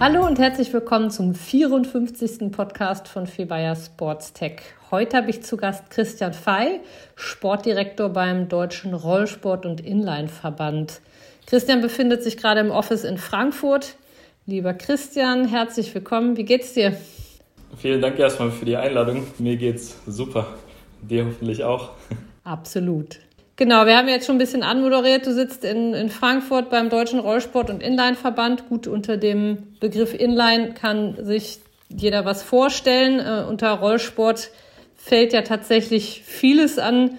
Hallo und herzlich willkommen zum 54. Podcast von Febayer Sports Tech. Heute habe ich zu Gast Christian Fey, Sportdirektor beim Deutschen Rollsport- und Inline-Verband. Christian befindet sich gerade im Office in Frankfurt. Lieber Christian, herzlich willkommen. Wie geht's dir? Vielen Dank erstmal für die Einladung. Mir geht's super. Dir hoffentlich auch. Absolut. Genau, wir haben jetzt schon ein bisschen anmoderiert. Du sitzt in, in Frankfurt beim Deutschen Rollsport- und Inline-Verband. Gut, unter dem Begriff Inline kann sich jeder was vorstellen. Äh, unter Rollsport fällt ja tatsächlich vieles an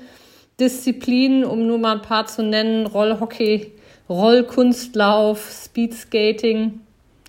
Disziplinen, um nur mal ein paar zu nennen. Rollhockey, Rollkunstlauf, Speedskating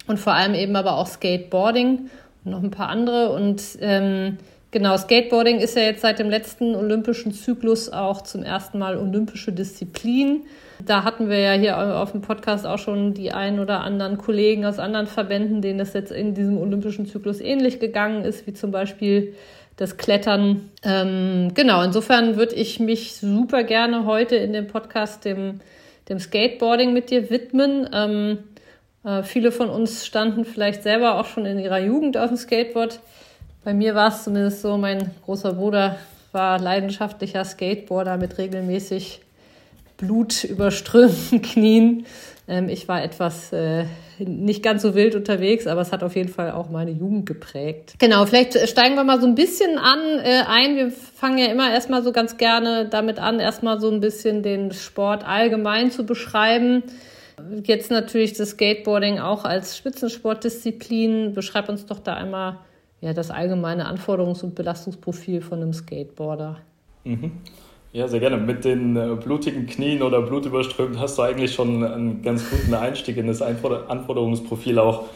und vor allem eben aber auch Skateboarding und noch ein paar andere. Und ähm, Genau, Skateboarding ist ja jetzt seit dem letzten olympischen Zyklus auch zum ersten Mal olympische Disziplin. Da hatten wir ja hier auf dem Podcast auch schon die ein oder anderen Kollegen aus anderen Verbänden, denen das jetzt in diesem olympischen Zyklus ähnlich gegangen ist, wie zum Beispiel das Klettern. Ähm, genau, insofern würde ich mich super gerne heute in dem Podcast dem, dem Skateboarding mit dir widmen. Ähm, äh, viele von uns standen vielleicht selber auch schon in ihrer Jugend auf dem Skateboard. Bei mir war es zumindest so, mein großer Bruder war leidenschaftlicher Skateboarder mit regelmäßig blutüberströmten Knien. Ähm, ich war etwas äh, nicht ganz so wild unterwegs, aber es hat auf jeden Fall auch meine Jugend geprägt. Genau, vielleicht steigen wir mal so ein bisschen an äh, ein. Wir fangen ja immer erstmal so ganz gerne damit an, erstmal so ein bisschen den Sport allgemein zu beschreiben. Jetzt natürlich das Skateboarding auch als Spitzensportdisziplin. Beschreib uns doch da einmal ja, das allgemeine Anforderungs- und Belastungsprofil von einem Skateboarder. Mhm. Ja, sehr gerne. Mit den äh, blutigen Knien oder blutüberströmt hast du eigentlich schon einen ganz guten Einstieg in das Anforderungsprofil auch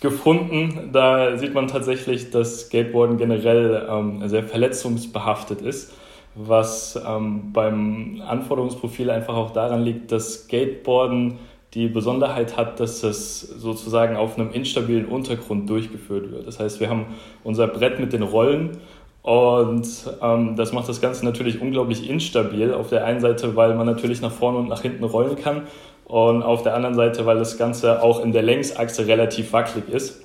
gefunden. Da sieht man tatsächlich, dass Skateboarden generell ähm, sehr verletzungsbehaftet ist, was ähm, beim Anforderungsprofil einfach auch daran liegt, dass Skateboarden die Besonderheit hat, dass es sozusagen auf einem instabilen Untergrund durchgeführt wird. Das heißt, wir haben unser Brett mit den Rollen und ähm, das macht das Ganze natürlich unglaublich instabil. Auf der einen Seite, weil man natürlich nach vorne und nach hinten rollen kann und auf der anderen Seite, weil das Ganze auch in der Längsachse relativ wackelig ist.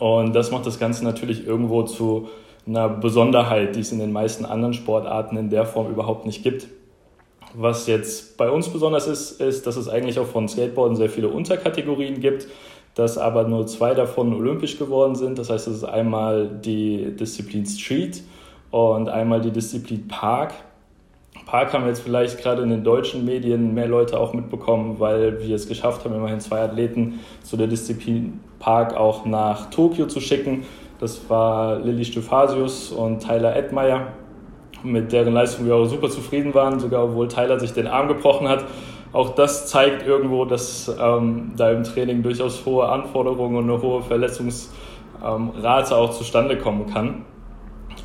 Und das macht das Ganze natürlich irgendwo zu einer Besonderheit, die es in den meisten anderen Sportarten in der Form überhaupt nicht gibt. Was jetzt bei uns besonders ist, ist, dass es eigentlich auch von Skateboarden sehr viele Unterkategorien gibt, dass aber nur zwei davon olympisch geworden sind. Das heißt, es ist einmal die Disziplin Street und einmal die Disziplin Park. Park haben jetzt vielleicht gerade in den deutschen Medien mehr Leute auch mitbekommen, weil wir es geschafft haben, immerhin zwei Athleten zu der Disziplin Park auch nach Tokio zu schicken. Das war Lilly Stephasius und Tyler Edmeyer mit deren Leistung wir auch super zufrieden waren, sogar obwohl Tyler sich den Arm gebrochen hat. Auch das zeigt irgendwo, dass ähm, da im Training durchaus hohe Anforderungen und eine hohe Verletzungsrate ähm, auch zustande kommen kann.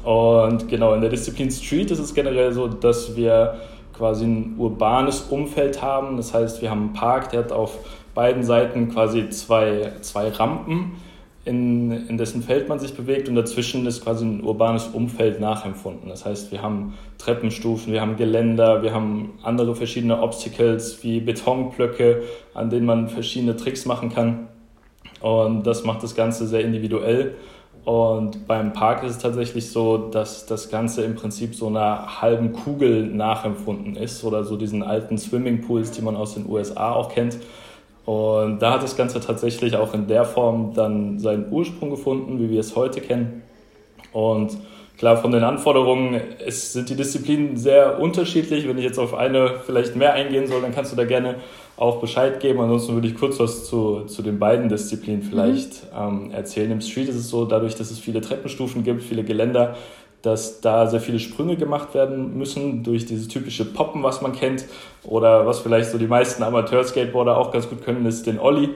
Und genau, in der Disziplin Street ist es generell so, dass wir quasi ein urbanes Umfeld haben. Das heißt, wir haben einen Park, der hat auf beiden Seiten quasi zwei, zwei Rampen in, in dessen Feld man sich bewegt und dazwischen ist quasi ein urbanes Umfeld nachempfunden. Das heißt, wir haben Treppenstufen, wir haben Geländer, wir haben andere verschiedene Obstacles wie Betonblöcke, an denen man verschiedene Tricks machen kann. Und das macht das Ganze sehr individuell. Und beim Park ist es tatsächlich so, dass das Ganze im Prinzip so einer halben Kugel nachempfunden ist oder so diesen alten Swimmingpools, die man aus den USA auch kennt und da hat das Ganze tatsächlich auch in der Form dann seinen Ursprung gefunden, wie wir es heute kennen. Und klar, von den Anforderungen es sind die Disziplinen sehr unterschiedlich. Wenn ich jetzt auf eine vielleicht mehr eingehen soll, dann kannst du da gerne auch Bescheid geben. Ansonsten würde ich kurz was zu, zu den beiden Disziplinen vielleicht mhm. ähm, erzählen. Im Street ist es so, dadurch, dass es viele Treppenstufen gibt, viele Geländer, dass da sehr viele Sprünge gemacht werden müssen durch dieses typische Poppen, was man kennt. Oder was vielleicht so die meisten Amateur-Skateboarder auch ganz gut können, ist den Olli.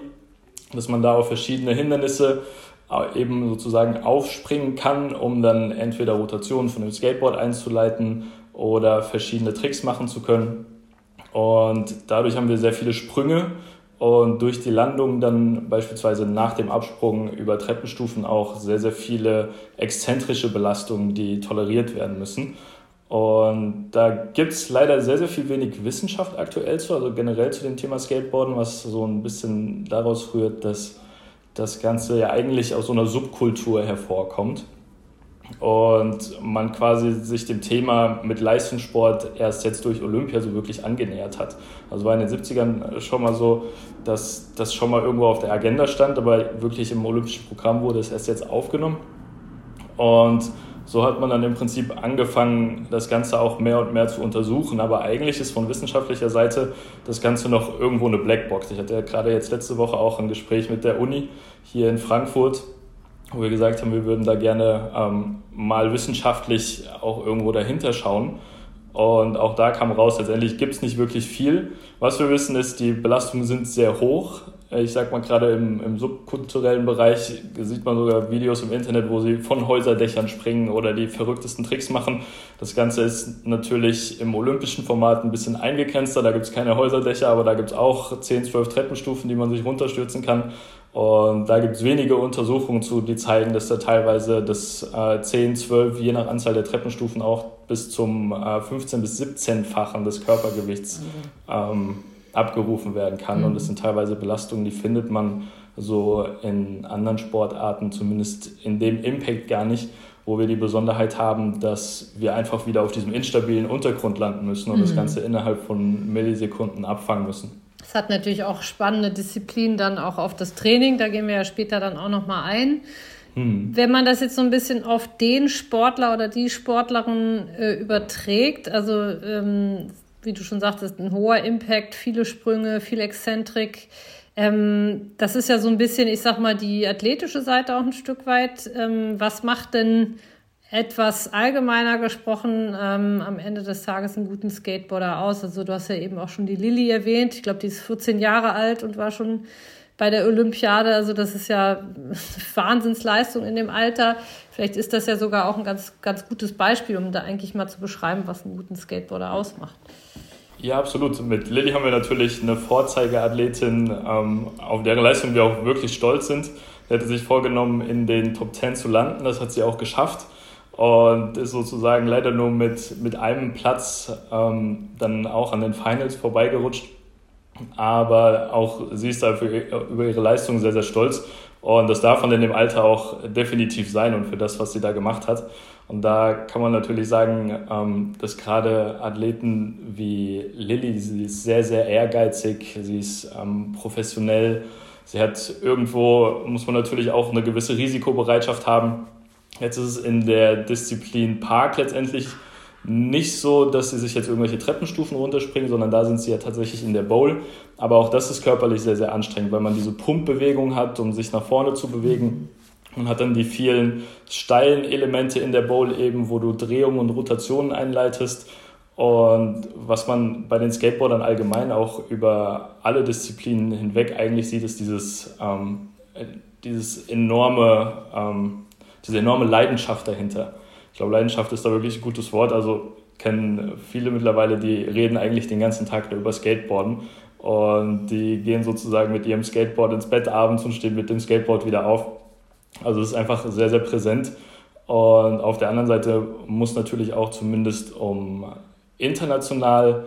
Dass man da auf verschiedene Hindernisse äh, eben sozusagen aufspringen kann, um dann entweder Rotationen von dem Skateboard einzuleiten oder verschiedene Tricks machen zu können. Und dadurch haben wir sehr viele Sprünge und durch die Landung dann beispielsweise nach dem Absprung über Treppenstufen auch sehr, sehr viele exzentrische Belastungen, die toleriert werden müssen. Und da gibt es leider sehr, sehr viel wenig Wissenschaft aktuell zu, also generell zu dem Thema Skateboarden, was so ein bisschen daraus rührt, dass das Ganze ja eigentlich aus so einer Subkultur hervorkommt und man quasi sich dem Thema mit Leistungssport erst jetzt durch Olympia so wirklich angenähert hat. Also war in den 70ern schon mal so, dass das schon mal irgendwo auf der Agenda stand, aber wirklich im olympischen Programm wurde es erst jetzt aufgenommen. Und so hat man dann im Prinzip angefangen, das Ganze auch mehr und mehr zu untersuchen. Aber eigentlich ist von wissenschaftlicher Seite das Ganze noch irgendwo eine Blackbox. Ich hatte ja gerade jetzt letzte Woche auch ein Gespräch mit der Uni hier in Frankfurt wo wir gesagt haben, wir würden da gerne ähm, mal wissenschaftlich auch irgendwo dahinter schauen. Und auch da kam raus, letztendlich gibt es nicht wirklich viel. Was wir wissen ist, die Belastungen sind sehr hoch. Ich sag mal, gerade im, im subkulturellen Bereich sieht man sogar Videos im Internet, wo sie von Häuserdächern springen oder die verrücktesten Tricks machen. Das Ganze ist natürlich im olympischen Format ein bisschen eingegrenzter. Da gibt es keine Häuserdächer, aber da gibt es auch 10, 12 Treppenstufen, die man sich runterstürzen kann. Und da gibt es wenige Untersuchungen zu, die zeigen, dass da teilweise das äh, 10, 12, je nach Anzahl der Treppenstufen auch bis zum äh, 15 bis 17-fachen des Körpergewichts ähm, abgerufen werden kann. Mhm. Und das sind teilweise Belastungen, die findet man so in anderen Sportarten, zumindest in dem Impact gar nicht, wo wir die Besonderheit haben, dass wir einfach wieder auf diesem instabilen Untergrund landen müssen und mhm. das Ganze innerhalb von Millisekunden abfangen müssen. Es hat natürlich auch spannende Disziplinen dann auch auf das Training. Da gehen wir ja später dann auch noch mal ein. Hm. Wenn man das jetzt so ein bisschen auf den Sportler oder die Sportlerin äh, überträgt, also ähm, wie du schon sagtest, ein hoher Impact, viele Sprünge, viel Exzentrik. Ähm, das ist ja so ein bisschen, ich sag mal, die athletische Seite auch ein Stück weit. Ähm, was macht denn etwas allgemeiner gesprochen ähm, am Ende des Tages einen guten Skateboarder aus. Also du hast ja eben auch schon die Lilly erwähnt. Ich glaube, die ist 14 Jahre alt und war schon bei der Olympiade. Also das ist ja Wahnsinnsleistung in dem Alter. Vielleicht ist das ja sogar auch ein ganz, ganz gutes Beispiel, um da eigentlich mal zu beschreiben, was einen guten Skateboarder ausmacht. Ja, absolut. Mit Lilly haben wir natürlich eine Vorzeigeathletin, ähm, auf deren Leistung wir auch wirklich stolz sind. Sie hatte sich vorgenommen, in den Top 10 zu landen. Das hat sie auch geschafft und ist sozusagen leider nur mit, mit einem Platz ähm, dann auch an den Finals vorbeigerutscht. Aber auch sie ist dafür über ihre Leistung sehr, sehr stolz. Und das darf man in dem Alter auch definitiv sein und für das, was sie da gemacht hat. Und da kann man natürlich sagen, ähm, dass gerade Athleten wie Lilly, sie ist sehr, sehr ehrgeizig, sie ist ähm, professionell, sie hat irgendwo, muss man natürlich auch eine gewisse Risikobereitschaft haben Jetzt ist es in der Disziplin Park letztendlich nicht so, dass sie sich jetzt irgendwelche Treppenstufen runterspringen, sondern da sind sie ja tatsächlich in der Bowl. Aber auch das ist körperlich sehr, sehr anstrengend, weil man diese Pumpbewegung hat, um sich nach vorne zu bewegen. Man hat dann die vielen steilen Elemente in der Bowl eben, wo du Drehungen und Rotationen einleitest. Und was man bei den Skateboardern allgemein auch über alle Disziplinen hinweg eigentlich sieht, ist dieses, ähm, dieses enorme ähm, diese enorme Leidenschaft dahinter. Ich glaube, Leidenschaft ist da wirklich ein gutes Wort. Also kennen viele mittlerweile, die reden eigentlich den ganzen Tag über Skateboarden und die gehen sozusagen mit ihrem Skateboard ins Bett abends und stehen mit dem Skateboard wieder auf. Also es ist einfach sehr, sehr präsent. Und auf der anderen Seite muss natürlich auch zumindest um international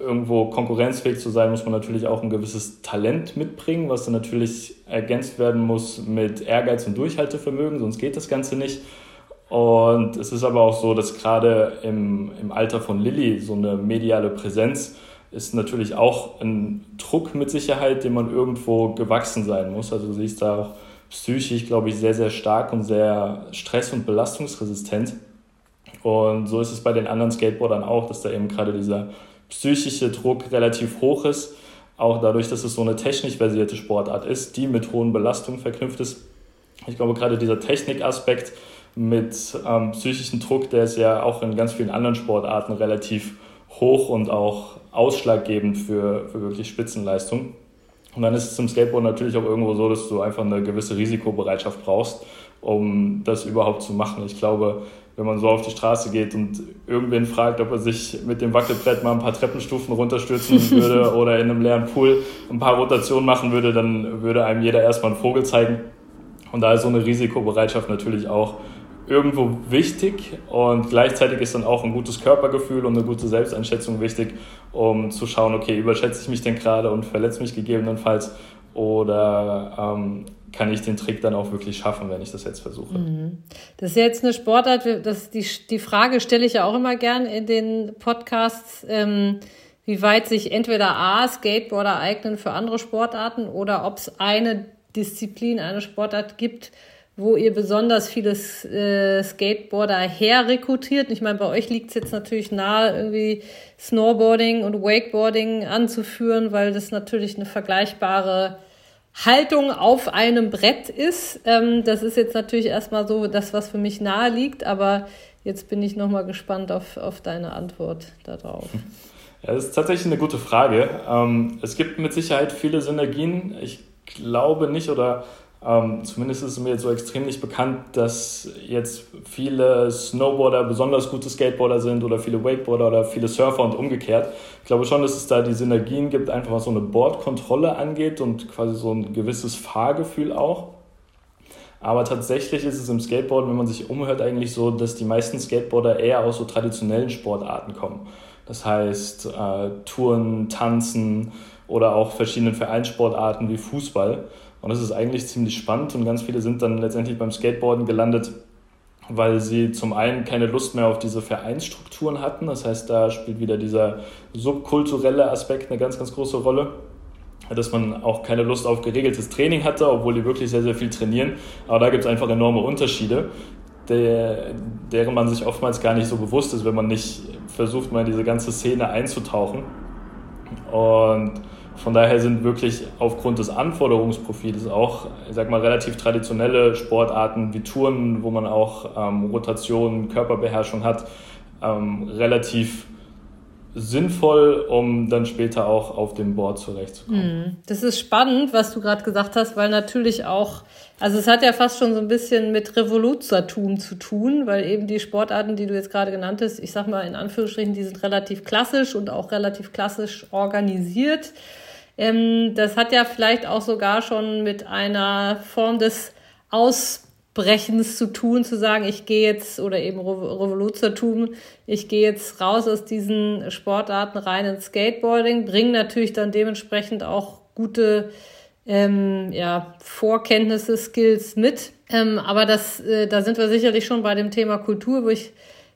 irgendwo konkurrenzfähig zu sein, muss man natürlich auch ein gewisses Talent mitbringen, was dann natürlich ergänzt werden muss mit Ehrgeiz und Durchhaltevermögen, sonst geht das Ganze nicht. Und es ist aber auch so, dass gerade im, im Alter von Lilly so eine mediale Präsenz ist natürlich auch ein Druck mit Sicherheit, dem man irgendwo gewachsen sein muss. Also sie ist da auch psychisch, glaube ich, sehr, sehr stark und sehr stress- und belastungsresistent. Und so ist es bei den anderen Skateboardern auch, dass da eben gerade dieser psychische Druck relativ hoch ist, auch dadurch, dass es so eine technisch versierte Sportart ist, die mit hohen Belastungen verknüpft ist. Ich glaube, gerade dieser Technikaspekt mit ähm, psychischem Druck, der ist ja auch in ganz vielen anderen Sportarten relativ hoch und auch ausschlaggebend für, für wirklich Spitzenleistung. Und dann ist es zum Skateboard natürlich auch irgendwo so, dass du einfach eine gewisse Risikobereitschaft brauchst, um das überhaupt zu machen. Ich glaube, wenn man so auf die Straße geht und irgendwen fragt, ob er sich mit dem Wackelbrett mal ein paar Treppenstufen runterstürzen würde oder in einem leeren Pool ein paar Rotationen machen würde, dann würde einem jeder erstmal einen Vogel zeigen. Und da ist so eine Risikobereitschaft natürlich auch irgendwo wichtig und gleichzeitig ist dann auch ein gutes Körpergefühl und eine gute Selbsteinschätzung wichtig, um zu schauen, okay, überschätze ich mich denn gerade und verletze mich gegebenenfalls oder ähm, kann ich den Trick dann auch wirklich schaffen, wenn ich das jetzt versuche. Mhm. Das ist jetzt eine Sportart, das, die, die Frage stelle ich ja auch immer gern in den Podcasts, ähm, wie weit sich entweder A, Skateboarder eignen für andere Sportarten oder ob es eine Disziplin, eine Sportart gibt, wo ihr besonders viele äh, Skateboarder herrekrutiert. Ich meine, bei euch liegt es jetzt natürlich nahe, irgendwie Snowboarding und Wakeboarding anzuführen, weil das natürlich eine vergleichbare Haltung auf einem Brett ist. Ähm, das ist jetzt natürlich erstmal so das, was für mich nahe liegt, aber jetzt bin ich nochmal gespannt auf, auf deine Antwort darauf. Ja, das ist tatsächlich eine gute Frage. Ähm, es gibt mit Sicherheit viele Synergien. Ich glaube nicht oder ähm, zumindest ist es mir jetzt so extrem nicht bekannt, dass jetzt viele Snowboarder besonders gute Skateboarder sind oder viele Wakeboarder oder viele Surfer und umgekehrt. Ich glaube schon, dass es da die Synergien gibt, einfach was so eine Bordkontrolle angeht und quasi so ein gewisses Fahrgefühl auch. Aber tatsächlich ist es im Skateboarden, wenn man sich umhört, eigentlich so, dass die meisten Skateboarder eher aus so traditionellen Sportarten kommen. Das heißt, äh, Touren, Tanzen oder auch verschiedenen Vereinssportarten wie Fußball. Und das ist eigentlich ziemlich spannend und ganz viele sind dann letztendlich beim Skateboarden gelandet, weil sie zum einen keine Lust mehr auf diese Vereinsstrukturen hatten. Das heißt, da spielt wieder dieser subkulturelle Aspekt eine ganz, ganz große Rolle. Dass man auch keine Lust auf geregeltes Training hatte, obwohl die wirklich sehr, sehr viel trainieren. Aber da gibt es einfach enorme Unterschiede, der, deren man sich oftmals gar nicht so bewusst ist, wenn man nicht versucht, mal in diese ganze Szene einzutauchen. Und von daher sind wirklich aufgrund des Anforderungsprofils auch, ich sag mal, relativ traditionelle Sportarten wie Touren, wo man auch ähm, Rotation, Körperbeherrschung hat, ähm, relativ sinnvoll, um dann später auch auf dem Board zurechtzukommen. Hm. Das ist spannend, was du gerade gesagt hast, weil natürlich auch, also es hat ja fast schon so ein bisschen mit Revoluzertum zu tun, weil eben die Sportarten, die du jetzt gerade genannt hast, ich sag mal in Anführungsstrichen, die sind relativ klassisch und auch relativ klassisch organisiert. Ähm, das hat ja vielleicht auch sogar schon mit einer Form des Ausbrechens zu tun, zu sagen, ich gehe jetzt, oder eben Revoluzertum, ich gehe jetzt raus aus diesen Sportarten rein ins Skateboarding, bringe natürlich dann dementsprechend auch gute ähm, ja, Vorkenntnisse, Skills mit. Ähm, aber das, äh, da sind wir sicherlich schon bei dem Thema Kultur, wo ich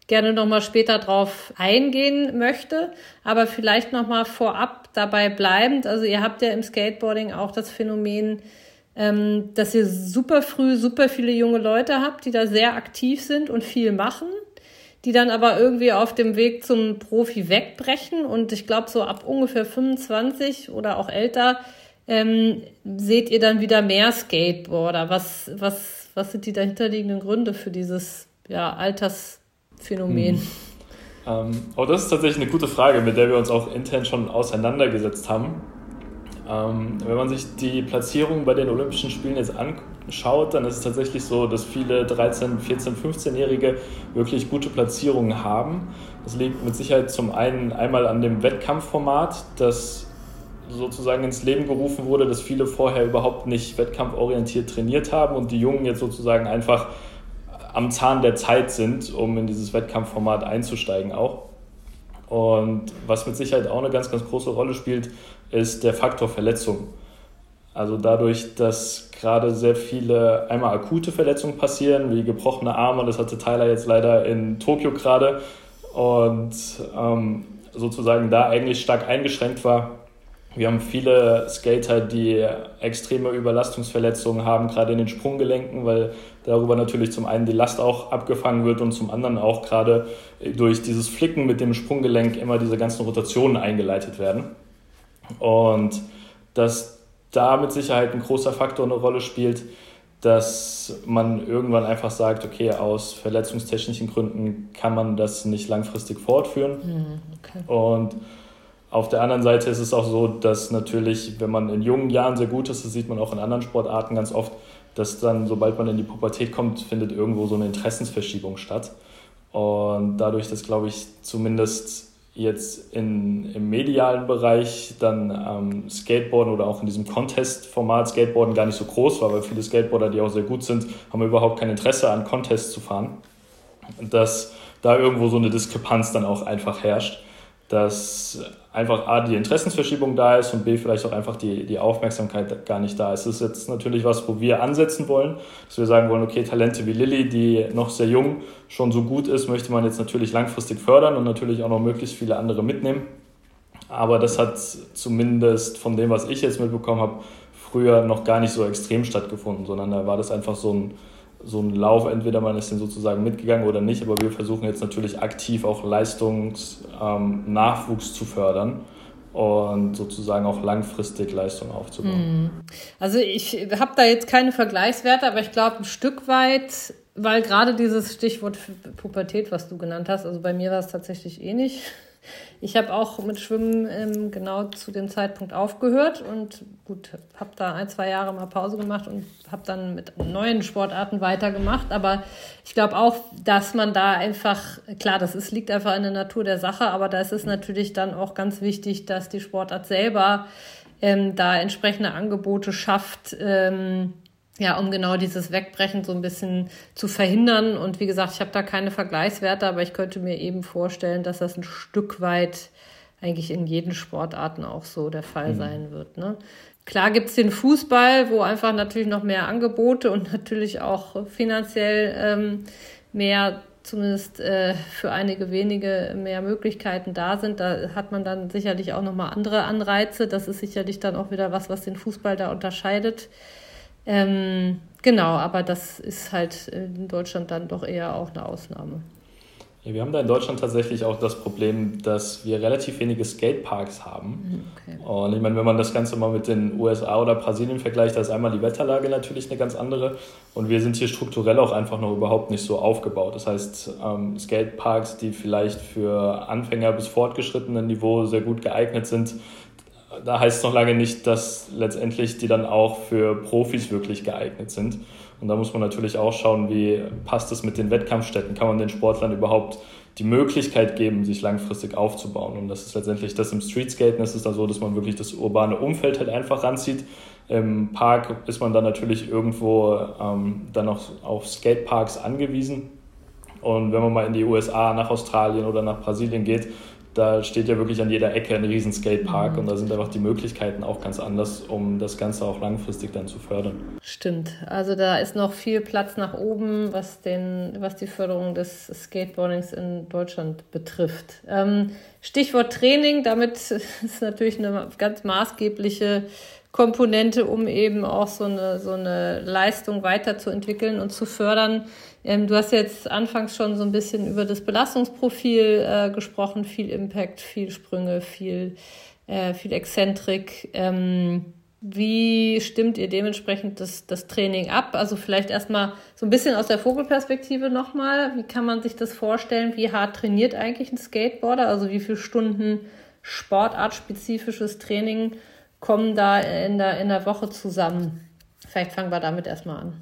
gerne nochmal später drauf eingehen möchte, aber vielleicht nochmal vorab dabei bleibend. Also ihr habt ja im Skateboarding auch das Phänomen, ähm, dass ihr super früh super viele junge Leute habt, die da sehr aktiv sind und viel machen, die dann aber irgendwie auf dem Weg zum Profi wegbrechen. Und ich glaube, so ab ungefähr 25 oder auch älter ähm, seht ihr dann wieder mehr Skateboarder. Was, was, was sind die dahinterliegenden Gründe für dieses ja, Alters Phänomen? Hm. Ähm, oh, das ist tatsächlich eine gute Frage, mit der wir uns auch intern schon auseinandergesetzt haben. Ähm, wenn man sich die Platzierung bei den Olympischen Spielen jetzt anschaut, dann ist es tatsächlich so, dass viele 13-, 14-, 15-Jährige wirklich gute Platzierungen haben. Das liegt mit Sicherheit zum einen einmal an dem Wettkampfformat, das sozusagen ins Leben gerufen wurde, dass viele vorher überhaupt nicht wettkampforientiert trainiert haben und die Jungen jetzt sozusagen einfach am Zahn der Zeit sind, um in dieses Wettkampfformat einzusteigen auch. Und was mit Sicherheit auch eine ganz, ganz große Rolle spielt, ist der Faktor Verletzung. Also dadurch, dass gerade sehr viele einmal akute Verletzungen passieren, wie gebrochene Arme, das hatte Tyler jetzt leider in Tokio gerade und ähm, sozusagen da eigentlich stark eingeschränkt war, wir haben viele Skater, die extreme Überlastungsverletzungen haben, gerade in den Sprunggelenken, weil darüber natürlich zum einen die Last auch abgefangen wird und zum anderen auch gerade durch dieses Flicken mit dem Sprunggelenk immer diese ganzen Rotationen eingeleitet werden. Und dass da mit Sicherheit ein großer Faktor eine Rolle spielt, dass man irgendwann einfach sagt, okay, aus verletzungstechnischen Gründen kann man das nicht langfristig fortführen. Mhm, okay. Und auf der anderen Seite ist es auch so, dass natürlich, wenn man in jungen Jahren sehr gut ist, das sieht man auch in anderen Sportarten ganz oft, dass dann, sobald man in die Pubertät kommt, findet irgendwo so eine Interessensverschiebung statt. Und dadurch, dass, glaube ich, zumindest jetzt in, im medialen Bereich dann ähm, Skateboarden oder auch in diesem Contest-Format Skateboarden gar nicht so groß war, weil viele Skateboarder, die auch sehr gut sind, haben überhaupt kein Interesse an Contests zu fahren. Dass da irgendwo so eine Diskrepanz dann auch einfach herrscht dass einfach A, die Interessensverschiebung da ist und B, vielleicht auch einfach die, die Aufmerksamkeit gar nicht da ist. Das ist jetzt natürlich was, wo wir ansetzen wollen, dass wir sagen wollen, okay, Talente wie Lilly, die noch sehr jung schon so gut ist, möchte man jetzt natürlich langfristig fördern und natürlich auch noch möglichst viele andere mitnehmen. Aber das hat zumindest von dem, was ich jetzt mitbekommen habe, früher noch gar nicht so extrem stattgefunden, sondern da war das einfach so ein so ein Lauf, entweder man ist den sozusagen mitgegangen oder nicht, aber wir versuchen jetzt natürlich aktiv auch Leistungsnachwuchs ähm, zu fördern und sozusagen auch langfristig Leistung aufzubauen. Hm. Also ich habe da jetzt keine Vergleichswerte, aber ich glaube ein Stück weit, weil gerade dieses Stichwort Pubertät, was du genannt hast, also bei mir war es tatsächlich eh nicht ich habe auch mit Schwimmen ähm, genau zu dem Zeitpunkt aufgehört und gut, habe da ein, zwei Jahre mal Pause gemacht und habe dann mit neuen Sportarten weitergemacht. Aber ich glaube auch, dass man da einfach, klar, das ist, liegt einfach in der Natur der Sache, aber da ist es natürlich dann auch ganz wichtig, dass die Sportart selber ähm, da entsprechende Angebote schafft. Ähm, ja, um genau dieses Wegbrechen so ein bisschen zu verhindern. Und wie gesagt, ich habe da keine Vergleichswerte, aber ich könnte mir eben vorstellen, dass das ein Stück weit eigentlich in jeden Sportarten auch so der Fall mhm. sein wird. Ne? Klar gibt's den Fußball, wo einfach natürlich noch mehr Angebote und natürlich auch finanziell ähm, mehr, zumindest äh, für einige wenige mehr Möglichkeiten da sind. Da hat man dann sicherlich auch nochmal andere Anreize. Das ist sicherlich dann auch wieder was, was den Fußball da unterscheidet. Ähm, genau, aber das ist halt in Deutschland dann doch eher auch eine Ausnahme. Ja, wir haben da in Deutschland tatsächlich auch das Problem, dass wir relativ wenige Skateparks haben. Okay. Und ich meine, wenn man das Ganze mal mit den USA oder Brasilien vergleicht, da ist einmal die Wetterlage natürlich eine ganz andere. Und wir sind hier strukturell auch einfach noch überhaupt nicht so aufgebaut. Das heißt, ähm, Skateparks, die vielleicht für Anfänger bis fortgeschrittenen Niveau sehr gut geeignet sind, da heißt es noch lange nicht, dass letztendlich die dann auch für Profis wirklich geeignet sind. Und da muss man natürlich auch schauen, wie passt es mit den Wettkampfstätten? Kann man den Sportlern überhaupt die Möglichkeit geben, sich langfristig aufzubauen? Und das ist letztendlich das im Streetskaten. Es ist da so, dass man wirklich das urbane Umfeld halt einfach ranzieht. Im Park ist man dann natürlich irgendwo ähm, dann auch auf Skateparks angewiesen. Und wenn man mal in die USA, nach Australien oder nach Brasilien geht, da steht ja wirklich an jeder Ecke ein riesen Skatepark mhm. und da sind einfach die Möglichkeiten auch ganz anders, um das Ganze auch langfristig dann zu fördern. Stimmt. Also da ist noch viel Platz nach oben, was, den, was die Förderung des Skateboardings in Deutschland betrifft. Ähm, Stichwort Training, damit ist natürlich eine ganz maßgebliche Komponente, um eben auch so eine, so eine Leistung weiterzuentwickeln und zu fördern. Ähm, du hast jetzt anfangs schon so ein bisschen über das Belastungsprofil äh, gesprochen, viel Impact, viel Sprünge, viel, äh, viel Exzentrik. Ähm, wie stimmt ihr dementsprechend das, das Training ab? Also vielleicht erstmal so ein bisschen aus der Vogelperspektive nochmal. Wie kann man sich das vorstellen? Wie hart trainiert eigentlich ein Skateboarder? Also wie viele Stunden sportartspezifisches Training kommen da in der, in der Woche zusammen? Vielleicht fangen wir damit erstmal an.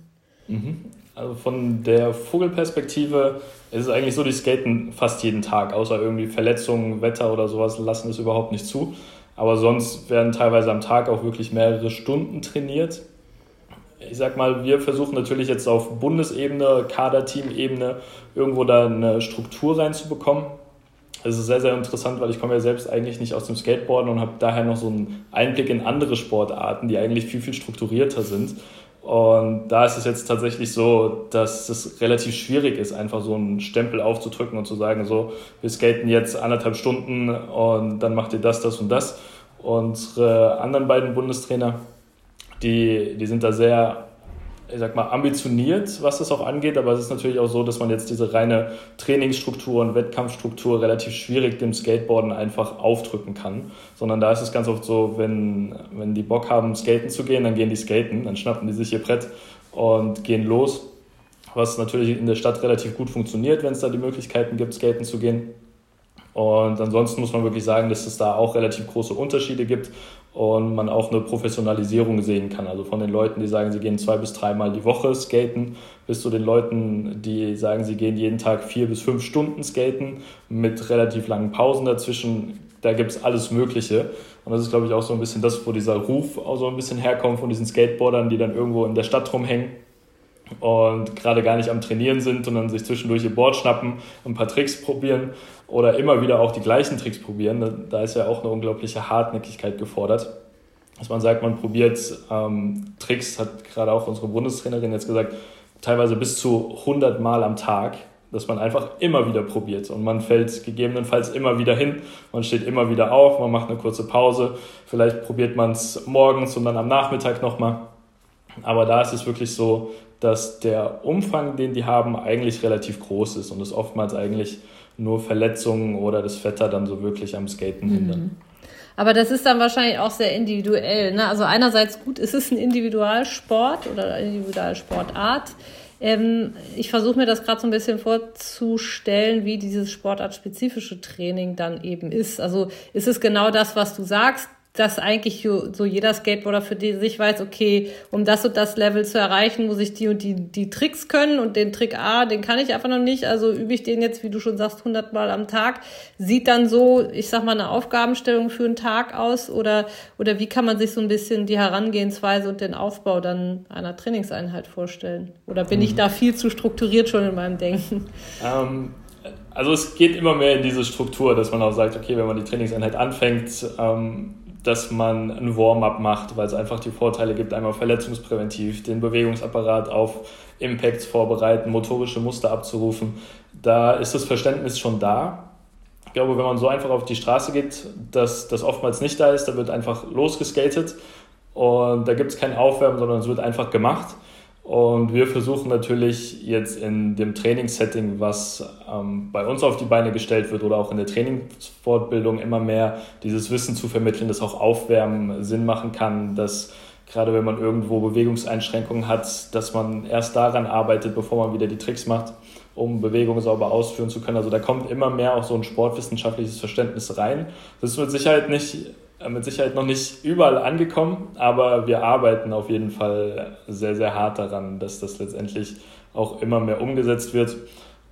Mhm. Also von der Vogelperspektive ist es eigentlich so, die skaten fast jeden Tag, außer irgendwie Verletzungen, Wetter oder sowas lassen es überhaupt nicht zu. Aber sonst werden teilweise am Tag auch wirklich mehrere Stunden trainiert. Ich sag mal, wir versuchen natürlich jetzt auf Bundesebene, Kaderteam-Ebene irgendwo da eine Struktur reinzubekommen. Es ist sehr, sehr interessant, weil ich komme ja selbst eigentlich nicht aus dem Skateboarden und habe daher noch so einen Einblick in andere Sportarten, die eigentlich viel, viel strukturierter sind. Und da ist es jetzt tatsächlich so, dass es relativ schwierig ist, einfach so einen Stempel aufzudrücken und zu sagen, so, wir skaten jetzt anderthalb Stunden und dann macht ihr das, das und das. Unsere anderen beiden Bundestrainer, die, die sind da sehr ich sag mal, ambitioniert, was das auch angeht, aber es ist natürlich auch so, dass man jetzt diese reine Trainingsstruktur und Wettkampfstruktur relativ schwierig dem Skateboarden einfach aufdrücken kann. Sondern da ist es ganz oft so, wenn, wenn die Bock haben, skaten zu gehen, dann gehen die skaten, dann schnappen die sich ihr Brett und gehen los. Was natürlich in der Stadt relativ gut funktioniert, wenn es da die Möglichkeiten gibt, skaten zu gehen. Und ansonsten muss man wirklich sagen, dass es da auch relativ große Unterschiede gibt und man auch eine Professionalisierung sehen kann. Also von den Leuten, die sagen, sie gehen zwei bis dreimal die Woche skaten, bis zu den Leuten, die sagen, sie gehen jeden Tag vier bis fünf Stunden skaten mit relativ langen Pausen dazwischen. Da gibt es alles Mögliche. Und das ist, glaube ich, auch so ein bisschen das, wo dieser Ruf auch so ein bisschen herkommt von diesen Skateboardern, die dann irgendwo in der Stadt rumhängen und gerade gar nicht am Trainieren sind, sondern sich zwischendurch ihr Board schnappen, ein paar Tricks probieren oder immer wieder auch die gleichen Tricks probieren. Da ist ja auch eine unglaubliche Hartnäckigkeit gefordert. Dass man sagt, man probiert ähm, Tricks, hat gerade auch unsere Bundestrainerin jetzt gesagt, teilweise bis zu 100 Mal am Tag, dass man einfach immer wieder probiert und man fällt gegebenenfalls immer wieder hin, man steht immer wieder auf, man macht eine kurze Pause, vielleicht probiert man es morgens und dann am Nachmittag nochmal. Aber da ist es wirklich so, dass der Umfang, den die haben, eigentlich relativ groß ist und es oftmals eigentlich nur Verletzungen oder das Wetter dann so wirklich am Skaten hindern. Mhm. Aber das ist dann wahrscheinlich auch sehr individuell. Ne? Also einerseits gut, ist es ein Individualsport oder eine Individualsportart. Ähm, ich versuche mir das gerade so ein bisschen vorzustellen, wie dieses sportartspezifische Training dann eben ist. Also ist es genau das, was du sagst? Dass eigentlich so jeder Skateboarder für die sich weiß, okay, um das und das Level zu erreichen, muss ich die und die, die Tricks können und den Trick A, den kann ich einfach noch nicht, also übe ich den jetzt, wie du schon sagst, 100 Mal am Tag. Sieht dann so, ich sag mal, eine Aufgabenstellung für einen Tag aus oder, oder wie kann man sich so ein bisschen die Herangehensweise und den Aufbau dann einer Trainingseinheit vorstellen? Oder bin mhm. ich da viel zu strukturiert schon in meinem Denken? Ähm, also es geht immer mehr in diese Struktur, dass man auch sagt, okay, wenn man die Trainingseinheit anfängt, ähm, dass man ein Warm-up macht, weil es einfach die Vorteile gibt, einmal verletzungspräventiv, den Bewegungsapparat auf Impacts vorbereiten, motorische Muster abzurufen. Da ist das Verständnis schon da. Ich glaube, wenn man so einfach auf die Straße geht, dass das oftmals nicht da ist, da wird einfach losgeskatet und da gibt es kein Aufwärmen, sondern es wird einfach gemacht. Und wir versuchen natürlich jetzt in dem Trainingssetting, was ähm, bei uns auf die Beine gestellt wird oder auch in der Trainingsfortbildung immer mehr dieses Wissen zu vermitteln, dass auch Aufwärmen Sinn machen kann, dass gerade wenn man irgendwo Bewegungseinschränkungen hat, dass man erst daran arbeitet, bevor man wieder die Tricks macht, um Bewegungen sauber ausführen zu können. Also da kommt immer mehr auch so ein sportwissenschaftliches Verständnis rein. Das ist mit Sicherheit nicht mit Sicherheit noch nicht überall angekommen, aber wir arbeiten auf jeden Fall sehr, sehr hart daran, dass das letztendlich auch immer mehr umgesetzt wird.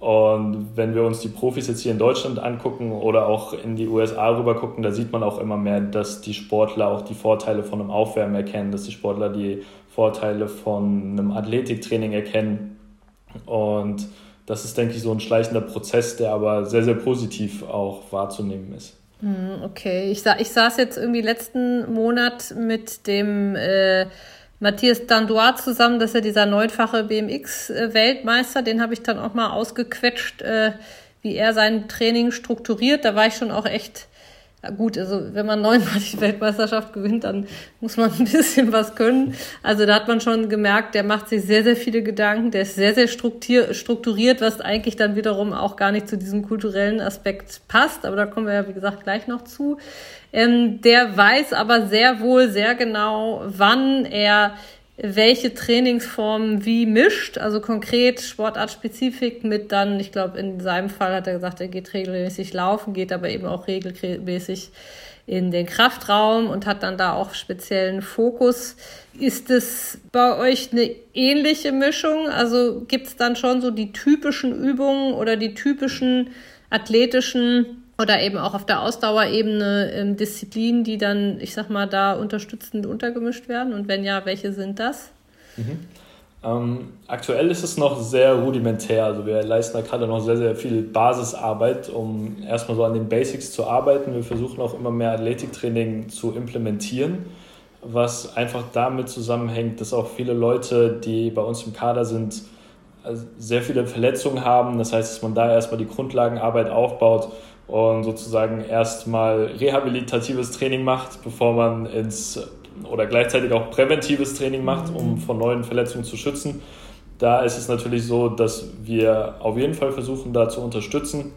Und wenn wir uns die Profis jetzt hier in Deutschland angucken oder auch in die USA rüber gucken, da sieht man auch immer mehr, dass die Sportler auch die Vorteile von einem Aufwärmen erkennen, dass die Sportler die Vorteile von einem Athletiktraining erkennen. Und das ist, denke ich, so ein schleichender Prozess, der aber sehr, sehr positiv auch wahrzunehmen ist. Hm, okay, ich, sa ich saß jetzt irgendwie letzten Monat mit dem äh, Matthias Dandois zusammen, das ist ja dieser neunfache BMX-Weltmeister, den habe ich dann auch mal ausgequetscht, äh, wie er sein Training strukturiert. Da war ich schon auch echt gut, also wenn man neunmal die Weltmeisterschaft gewinnt, dann muss man ein bisschen was können. Also da hat man schon gemerkt, der macht sich sehr, sehr viele Gedanken, der ist sehr, sehr strukturiert, was eigentlich dann wiederum auch gar nicht zu diesem kulturellen Aspekt passt. Aber da kommen wir ja, wie gesagt, gleich noch zu. Ähm, der weiß aber sehr wohl, sehr genau, wann er welche Trainingsformen wie mischt, also konkret Sportartspezifik mit dann, ich glaube, in seinem Fall hat er gesagt, er geht regelmäßig laufen, geht aber eben auch regelmäßig in den Kraftraum und hat dann da auch speziellen Fokus. Ist es bei euch eine ähnliche Mischung? Also gibt es dann schon so die typischen Übungen oder die typischen athletischen oder eben auch auf der Ausdauerebene ähm, Disziplinen, die dann, ich sag mal, da unterstützend untergemischt werden? Und wenn ja, welche sind das? Mhm. Ähm, aktuell ist es noch sehr rudimentär. Also wir leisten da gerade noch sehr, sehr viel Basisarbeit, um erstmal so an den Basics zu arbeiten. Wir versuchen auch immer mehr Athletiktraining zu implementieren, was einfach damit zusammenhängt, dass auch viele Leute, die bei uns im Kader sind, also sehr viele Verletzungen haben. Das heißt, dass man da erstmal die Grundlagenarbeit aufbaut und sozusagen erstmal rehabilitatives Training macht, bevor man ins oder gleichzeitig auch präventives Training macht, um vor neuen Verletzungen zu schützen. Da ist es natürlich so, dass wir auf jeden Fall versuchen, da zu unterstützen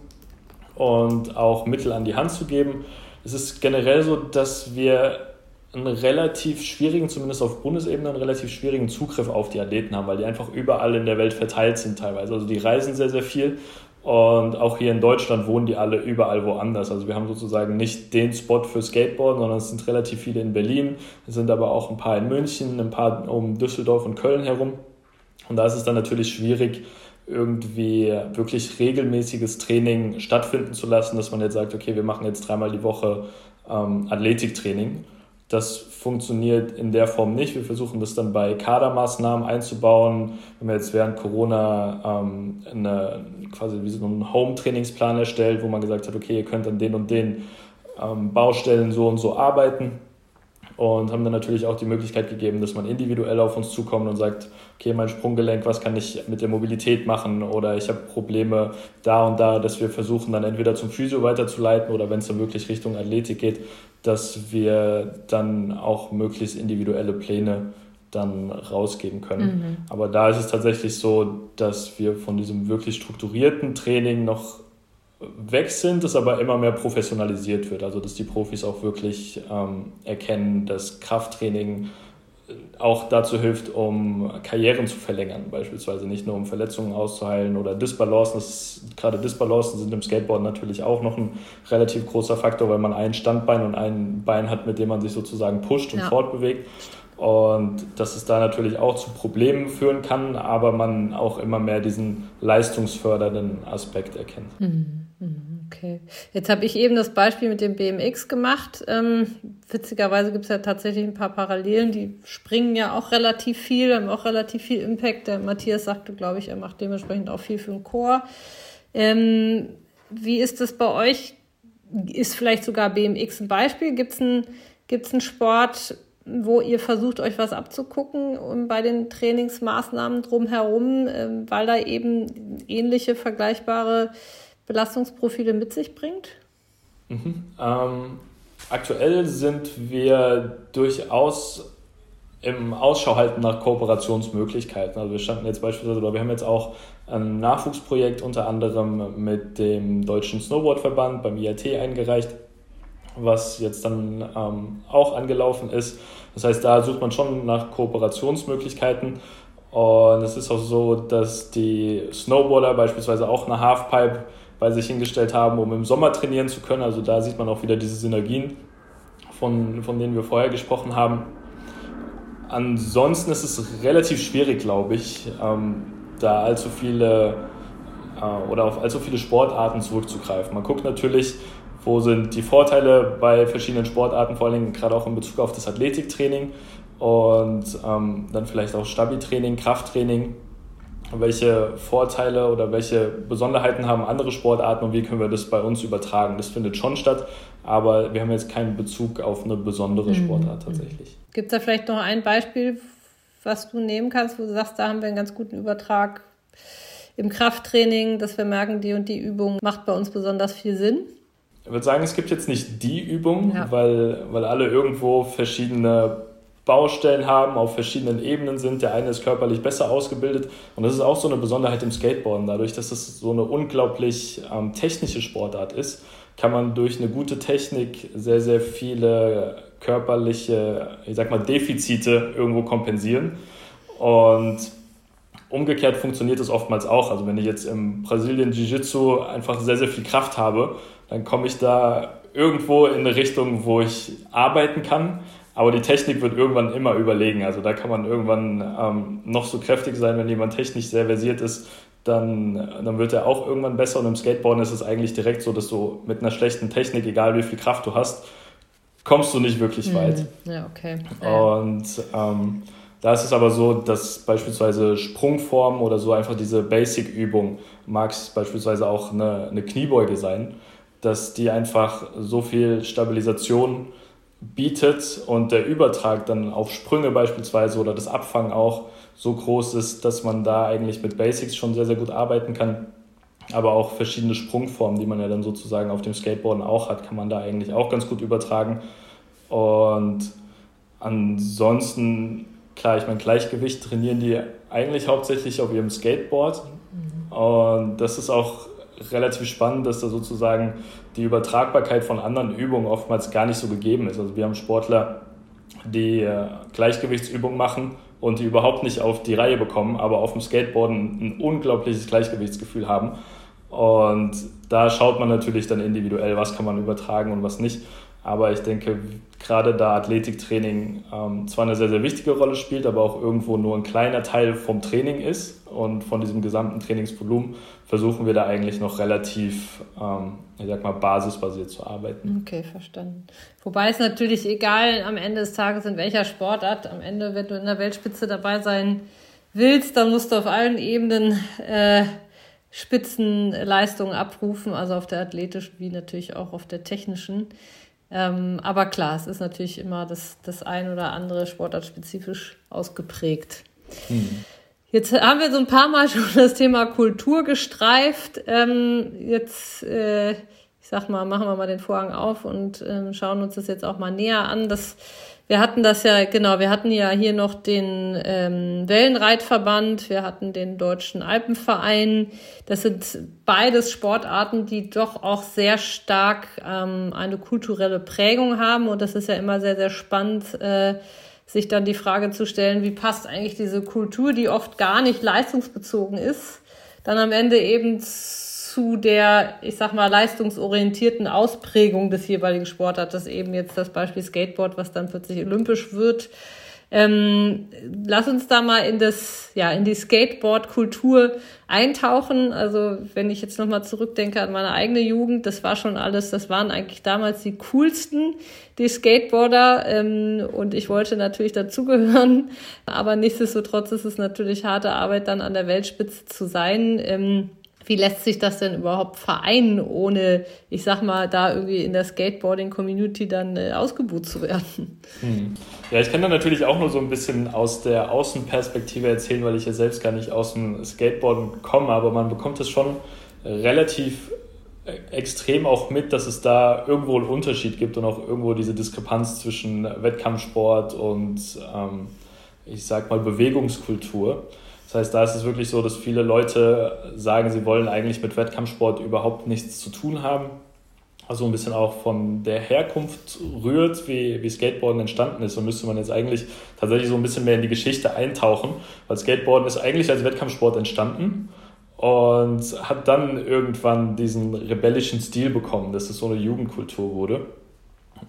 und auch Mittel an die Hand zu geben. Es ist generell so, dass wir einen relativ schwierigen, zumindest auf Bundesebene, einen relativ schwierigen Zugriff auf die Athleten haben, weil die einfach überall in der Welt verteilt sind teilweise. Also die reisen sehr, sehr viel Und auch hier in Deutschland wohnen die alle überall woanders. Also wir haben sozusagen nicht den Spot für Skateboard, sondern es sind relativ viele in Berlin. Es sind aber auch ein paar in München, ein paar um Düsseldorf und Köln herum. Und da ist es dann natürlich schwierig, irgendwie wirklich regelmäßiges Training stattfinden zu lassen, dass man jetzt sagt, okay, wir machen jetzt dreimal die Woche ähm, Athletiktraining. Das funktioniert in der Form nicht. Wir versuchen das dann bei Kadermaßnahmen einzubauen. Wir haben jetzt während Corona ähm, eine, quasi wie so einen Home-Trainingsplan erstellt, wo man gesagt hat, okay, ihr könnt an den und den ähm, Baustellen so und so arbeiten und haben dann natürlich auch die Möglichkeit gegeben, dass man individuell auf uns zukommt und sagt, okay, mein Sprunggelenk, was kann ich mit der Mobilität machen oder ich habe Probleme da und da, dass wir versuchen dann entweder zum Physio weiterzuleiten oder wenn es dann wirklich Richtung Athletik geht, dass wir dann auch möglichst individuelle Pläne dann rausgeben können. Mhm. Aber da ist es tatsächlich so, dass wir von diesem wirklich strukturierten Training noch weg sind, es aber immer mehr professionalisiert wird. Also dass die Profis auch wirklich ähm, erkennen, dass Krafttraining auch dazu hilft, um Karrieren zu verlängern, beispielsweise nicht nur um Verletzungen auszuheilen oder Disbalancen. Gerade Disbalancen sind im Skateboard natürlich auch noch ein relativ großer Faktor, weil man ein Standbein und ein Bein hat, mit dem man sich sozusagen pusht und ja. fortbewegt. Und dass es da natürlich auch zu Problemen führen kann, aber man auch immer mehr diesen leistungsfördernden Aspekt erkennt. Mhm. Mhm, okay. Jetzt habe ich eben das Beispiel mit dem BMX gemacht. Ähm, witzigerweise gibt es ja tatsächlich ein paar Parallelen. Die springen ja auch relativ viel, haben auch relativ viel Impact. Der Matthias sagte, glaube ich, er macht dementsprechend auch viel für den Chor. Ähm, wie ist das bei euch? Ist vielleicht sogar BMX ein Beispiel? Gibt es einen, gibt's Sport, wo ihr versucht, euch was abzugucken um bei den Trainingsmaßnahmen drumherum, ähm, weil da eben ähnliche, vergleichbare Belastungsprofile mit sich bringt? Mhm. Ähm, aktuell sind wir durchaus im Ausschau halten nach Kooperationsmöglichkeiten. Also wir standen jetzt beispielsweise, oder wir haben jetzt auch ein Nachwuchsprojekt unter anderem mit dem Deutschen Snowboardverband beim IAT eingereicht, was jetzt dann ähm, auch angelaufen ist. Das heißt, da sucht man schon nach Kooperationsmöglichkeiten. Und es ist auch so, dass die Snowboarder beispielsweise auch eine Halfpipe bei sich hingestellt haben, um im Sommer trainieren zu können. Also da sieht man auch wieder diese Synergien, von, von denen wir vorher gesprochen haben. Ansonsten ist es relativ schwierig, glaube ich, ähm, da allzu viele äh, oder auf allzu viele Sportarten zurückzugreifen. Man guckt natürlich, wo sind die Vorteile bei verschiedenen Sportarten, vor allem gerade auch in Bezug auf das Athletiktraining und ähm, dann vielleicht auch Stabi-Training, Krafttraining welche Vorteile oder welche Besonderheiten haben andere Sportarten und wie können wir das bei uns übertragen. Das findet schon statt, aber wir haben jetzt keinen Bezug auf eine besondere mhm. Sportart tatsächlich. Gibt es da vielleicht noch ein Beispiel, was du nehmen kannst, wo du sagst, da haben wir einen ganz guten Übertrag im Krafttraining, dass wir merken, die und die Übung macht bei uns besonders viel Sinn? Ich würde sagen, es gibt jetzt nicht die Übung, ja. weil, weil alle irgendwo verschiedene Baustellen haben, auf verschiedenen Ebenen sind. Der eine ist körperlich besser ausgebildet und das ist auch so eine Besonderheit im Skateboarden. Dadurch, dass es so eine unglaublich ähm, technische Sportart ist, kann man durch eine gute Technik sehr, sehr viele körperliche, ich sag mal, Defizite irgendwo kompensieren. Und umgekehrt funktioniert es oftmals auch. Also wenn ich jetzt im Brasilien Jiu-Jitsu einfach sehr, sehr viel Kraft habe, dann komme ich da irgendwo in eine Richtung, wo ich arbeiten kann aber die Technik wird irgendwann immer überlegen. Also da kann man irgendwann ähm, noch so kräftig sein, wenn jemand technisch sehr versiert ist, dann, dann wird er auch irgendwann besser. Und im Skateboarden ist es eigentlich direkt so, dass du mit einer schlechten Technik, egal wie viel Kraft du hast, kommst du nicht wirklich mhm. weit. Ja, okay. Und ähm, da ist es aber so, dass beispielsweise Sprungformen oder so einfach diese Basic-Übung, mag es beispielsweise auch eine, eine Kniebeuge sein, dass die einfach so viel Stabilisation bietet und der Übertrag dann auf Sprünge beispielsweise oder das Abfangen auch so groß ist, dass man da eigentlich mit Basics schon sehr, sehr gut arbeiten kann. Aber auch verschiedene Sprungformen, die man ja dann sozusagen auf dem Skateboarden auch hat, kann man da eigentlich auch ganz gut übertragen. Und ansonsten, klar, ich meine, Gleichgewicht trainieren die eigentlich hauptsächlich auf ihrem Skateboard. Mhm. Und das ist auch relativ spannend, dass da sozusagen die Übertragbarkeit von anderen Übungen oftmals gar nicht so gegeben ist. Also wir haben Sportler, die äh, Gleichgewichtsübungen machen und die überhaupt nicht auf die Reihe bekommen, aber auf dem Skateboarden ein unglaubliches Gleichgewichtsgefühl haben. Und da schaut man natürlich dann individuell, was kann man übertragen und was nicht. Aber ich denke, gerade da Athletiktraining ähm, zwar eine sehr, sehr wichtige Rolle spielt, aber auch irgendwo nur ein kleiner Teil vom Training ist und von diesem gesamten Trainingsvolumen, versuchen wir da eigentlich noch relativ, ähm, ich sag mal, basisbasiert zu arbeiten. Okay, verstanden. Wobei es natürlich egal am Ende des Tages in welcher Sportart, am Ende, wenn du in der Weltspitze dabei sein willst, dann musst du auf allen Ebenen äh, Spitzenleistungen abrufen, also auf der athletischen wie natürlich auch auf der technischen. Ähm, aber klar, es ist natürlich immer das, das ein oder andere sportartspezifisch ausgeprägt. Mhm. Jetzt haben wir so ein paar Mal schon das Thema Kultur gestreift. Ähm, jetzt, äh, ich sag mal, machen wir mal den Vorhang auf und ähm, schauen uns das jetzt auch mal näher an. Das wir hatten das ja, genau, wir hatten ja hier noch den ähm, Wellenreitverband, wir hatten den Deutschen Alpenverein. Das sind beides Sportarten, die doch auch sehr stark ähm, eine kulturelle Prägung haben. Und das ist ja immer sehr, sehr spannend, äh, sich dann die Frage zu stellen, wie passt eigentlich diese Kultur, die oft gar nicht leistungsbezogen ist, dann am Ende eben zu der, ich sag mal, leistungsorientierten Ausprägung des jeweiligen Sportartes, eben jetzt das Beispiel Skateboard, was dann plötzlich olympisch wird. Ähm, lass uns da mal in das, ja, in die Skateboard-Kultur eintauchen. Also, wenn ich jetzt nochmal zurückdenke an meine eigene Jugend, das war schon alles, das waren eigentlich damals die coolsten, die Skateboarder. Ähm, und ich wollte natürlich dazugehören. Aber nichtsdestotrotz ist es natürlich harte Arbeit, dann an der Weltspitze zu sein. Ähm, wie lässt sich das denn überhaupt vereinen, ohne, ich sag mal, da irgendwie in der Skateboarding-Community dann äh, ausgebucht zu werden? Hm. Ja, ich kann da natürlich auch nur so ein bisschen aus der Außenperspektive erzählen, weil ich ja selbst gar nicht aus dem Skateboarden komme, aber man bekommt es schon relativ äh, extrem auch mit, dass es da irgendwo einen Unterschied gibt und auch irgendwo diese Diskrepanz zwischen Wettkampfsport und, ähm, ich sag mal, Bewegungskultur. Das heißt, da ist es wirklich so, dass viele Leute sagen, sie wollen eigentlich mit Wettkampfsport überhaupt nichts zu tun haben. Also ein bisschen auch von der Herkunft rührt, wie, wie Skateboarden entstanden ist. Und müsste man jetzt eigentlich tatsächlich so ein bisschen mehr in die Geschichte eintauchen, weil Skateboarden ist eigentlich als Wettkampfsport entstanden und hat dann irgendwann diesen rebellischen Stil bekommen, dass es so eine Jugendkultur wurde.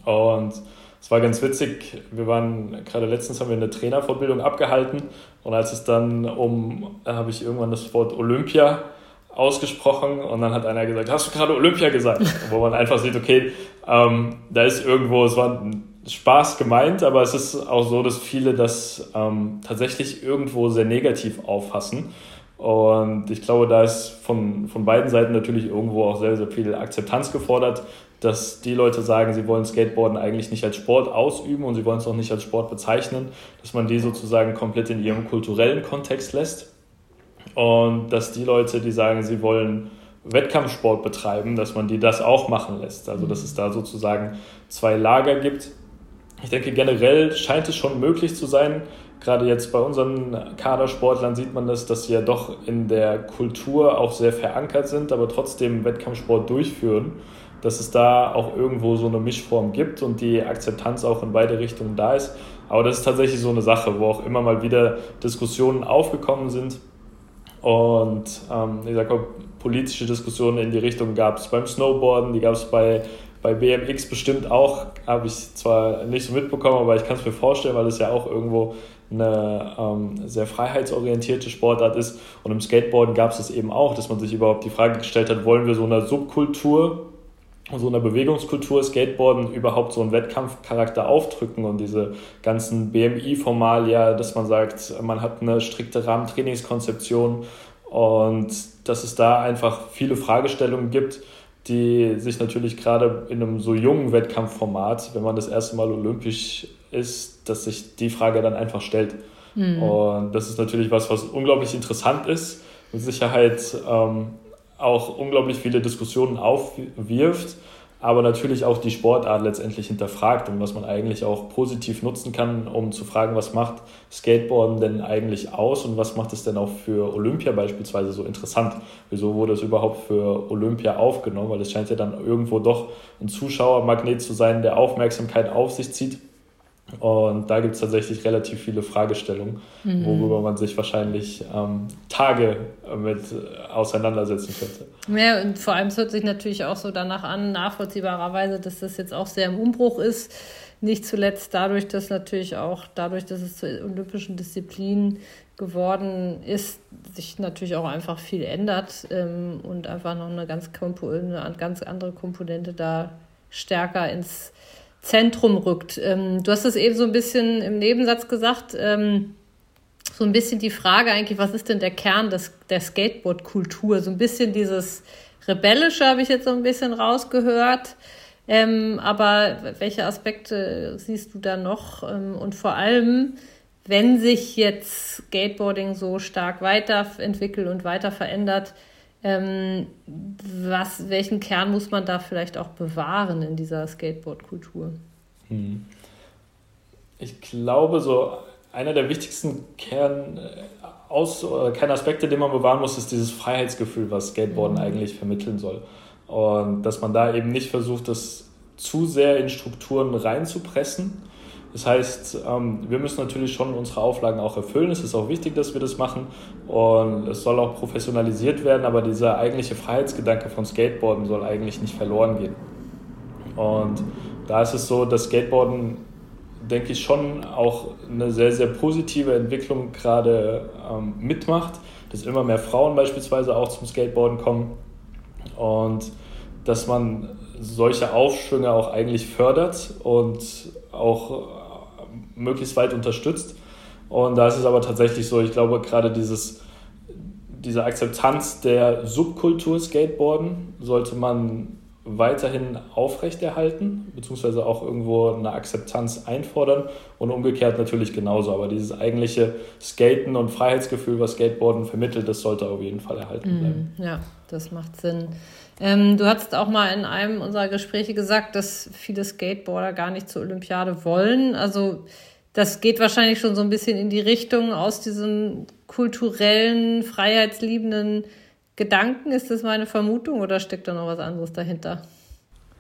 Und es war ganz witzig. Wir waren gerade letztens haben wir eine Trainerfortbildung abgehalten und als es dann um, da habe ich irgendwann das Wort Olympia ausgesprochen und dann hat einer gesagt, hast du gerade Olympia gesagt? Wo man einfach sieht, okay, ähm, da ist irgendwo, es war Spaß gemeint, aber es ist auch so, dass viele das ähm, tatsächlich irgendwo sehr negativ auffassen. Und ich glaube, da ist von, von beiden Seiten natürlich irgendwo auch sehr, sehr viel Akzeptanz gefordert dass die Leute sagen, sie wollen Skateboarden eigentlich nicht als Sport ausüben und sie wollen es auch nicht als Sport bezeichnen, dass man die sozusagen komplett in ihrem kulturellen Kontext lässt und dass die Leute, die sagen, sie wollen Wettkampfsport betreiben, dass man die das auch machen lässt. Also dass es da sozusagen zwei Lager gibt. Ich denke, generell scheint es schon möglich zu sein, gerade jetzt bei unseren Kadersportlern sieht man das, dass sie ja doch in der Kultur auch sehr verankert sind, aber trotzdem Wettkampfsport durchführen dass es da auch irgendwo so eine Mischform gibt und die Akzeptanz auch in beide Richtungen da ist. Aber das ist tatsächlich so eine Sache, wo auch immer mal wieder Diskussionen aufgekommen sind. Und ähm, ich sag mal, politische Diskussionen in die Richtung gab es beim Snowboarden, die gab es bei, bei BMX bestimmt auch. Habe ich zwar nicht so mitbekommen, aber ich kann es mir vorstellen, weil es ja auch irgendwo eine ähm, sehr freiheitsorientierte Sportart ist. Und im Skateboarden gab es das eben auch, dass man sich überhaupt die Frage gestellt hat, wollen wir so eine Subkultur so einer Bewegungskultur Skateboarden überhaupt so einen Wettkampfcharakter aufdrücken und diese ganzen BMI-Formalia, dass man sagt, man hat eine strikte Rahmentrainingskonzeption und dass es da einfach viele Fragestellungen gibt, die sich natürlich gerade in einem so jungen Wettkampfformat, wenn man das erste Mal olympisch ist, dass sich die Frage dann einfach stellt. Mhm. Und das ist natürlich was, was unglaublich interessant ist. Mit Sicherheit ähm, auch unglaublich viele Diskussionen aufwirft, aber natürlich auch die Sportart letztendlich hinterfragt und was man eigentlich auch positiv nutzen kann, um zu fragen, was macht Skateboarden denn eigentlich aus und was macht es denn auch für Olympia beispielsweise so interessant? Wieso wurde es überhaupt für Olympia aufgenommen? Weil es scheint ja dann irgendwo doch ein Zuschauermagnet zu sein, der Aufmerksamkeit auf sich zieht. Und da gibt es tatsächlich relativ viele Fragestellungen, mhm. worüber man sich wahrscheinlich ähm, Tage mit auseinandersetzen könnte. Ja, und vor allem es hört sich natürlich auch so danach an, nachvollziehbarerweise, dass das jetzt auch sehr im Umbruch ist. Nicht zuletzt dadurch, dass natürlich auch dadurch, dass es zur olympischen Disziplin geworden ist, sich natürlich auch einfach viel ändert ähm, und einfach noch eine ganz, eine ganz andere Komponente da stärker ins Zentrum rückt. Ähm, du hast es eben so ein bisschen im Nebensatz gesagt, ähm, so ein bisschen die Frage eigentlich, was ist denn der Kern des, der Skateboard-Kultur? So ein bisschen dieses Rebellische habe ich jetzt so ein bisschen rausgehört. Ähm, aber welche Aspekte siehst du da noch? Ähm, und vor allem, wenn sich jetzt Skateboarding so stark weiterentwickelt und weiter verändert, ähm, was, welchen Kern muss man da vielleicht auch bewahren in dieser Skateboard-Kultur? Hm. Ich glaube, so einer der wichtigsten Kern äh, aus, oder Kernaspekte, den man bewahren muss, ist dieses Freiheitsgefühl, was Skateboarden mhm. eigentlich vermitteln soll. Und dass man da eben nicht versucht, das zu sehr in Strukturen reinzupressen, das heißt, ähm, wir müssen natürlich schon unsere Auflagen auch erfüllen. Es ist auch wichtig, dass wir das machen und es soll auch professionalisiert werden, aber dieser eigentliche Freiheitsgedanke von Skateboarden soll eigentlich nicht verloren gehen. Und da ist es so, dass Skateboarden, denke ich, schon auch eine sehr, sehr positive Entwicklung gerade ähm, mitmacht, dass immer mehr Frauen beispielsweise auch zum Skateboarden kommen und dass man solche Aufschwünge auch eigentlich fördert und auch möglichst weit unterstützt. Und da ist es aber tatsächlich so, ich glaube, gerade dieses, diese Akzeptanz der Subkultur Skateboarden sollte man weiterhin aufrechterhalten, beziehungsweise auch irgendwo eine Akzeptanz einfordern und umgekehrt natürlich genauso. Aber dieses eigentliche Skaten und Freiheitsgefühl, was Skateboarden vermittelt, das sollte auf jeden Fall erhalten bleiben. Ja, das macht Sinn. Ähm, du hast auch mal in einem unserer Gespräche gesagt, dass viele Skateboarder gar nicht zur Olympiade wollen. Also das geht wahrscheinlich schon so ein bisschen in die Richtung aus diesem kulturellen, freiheitsliebenden Gedanken. Ist das meine Vermutung oder steckt da noch was anderes dahinter?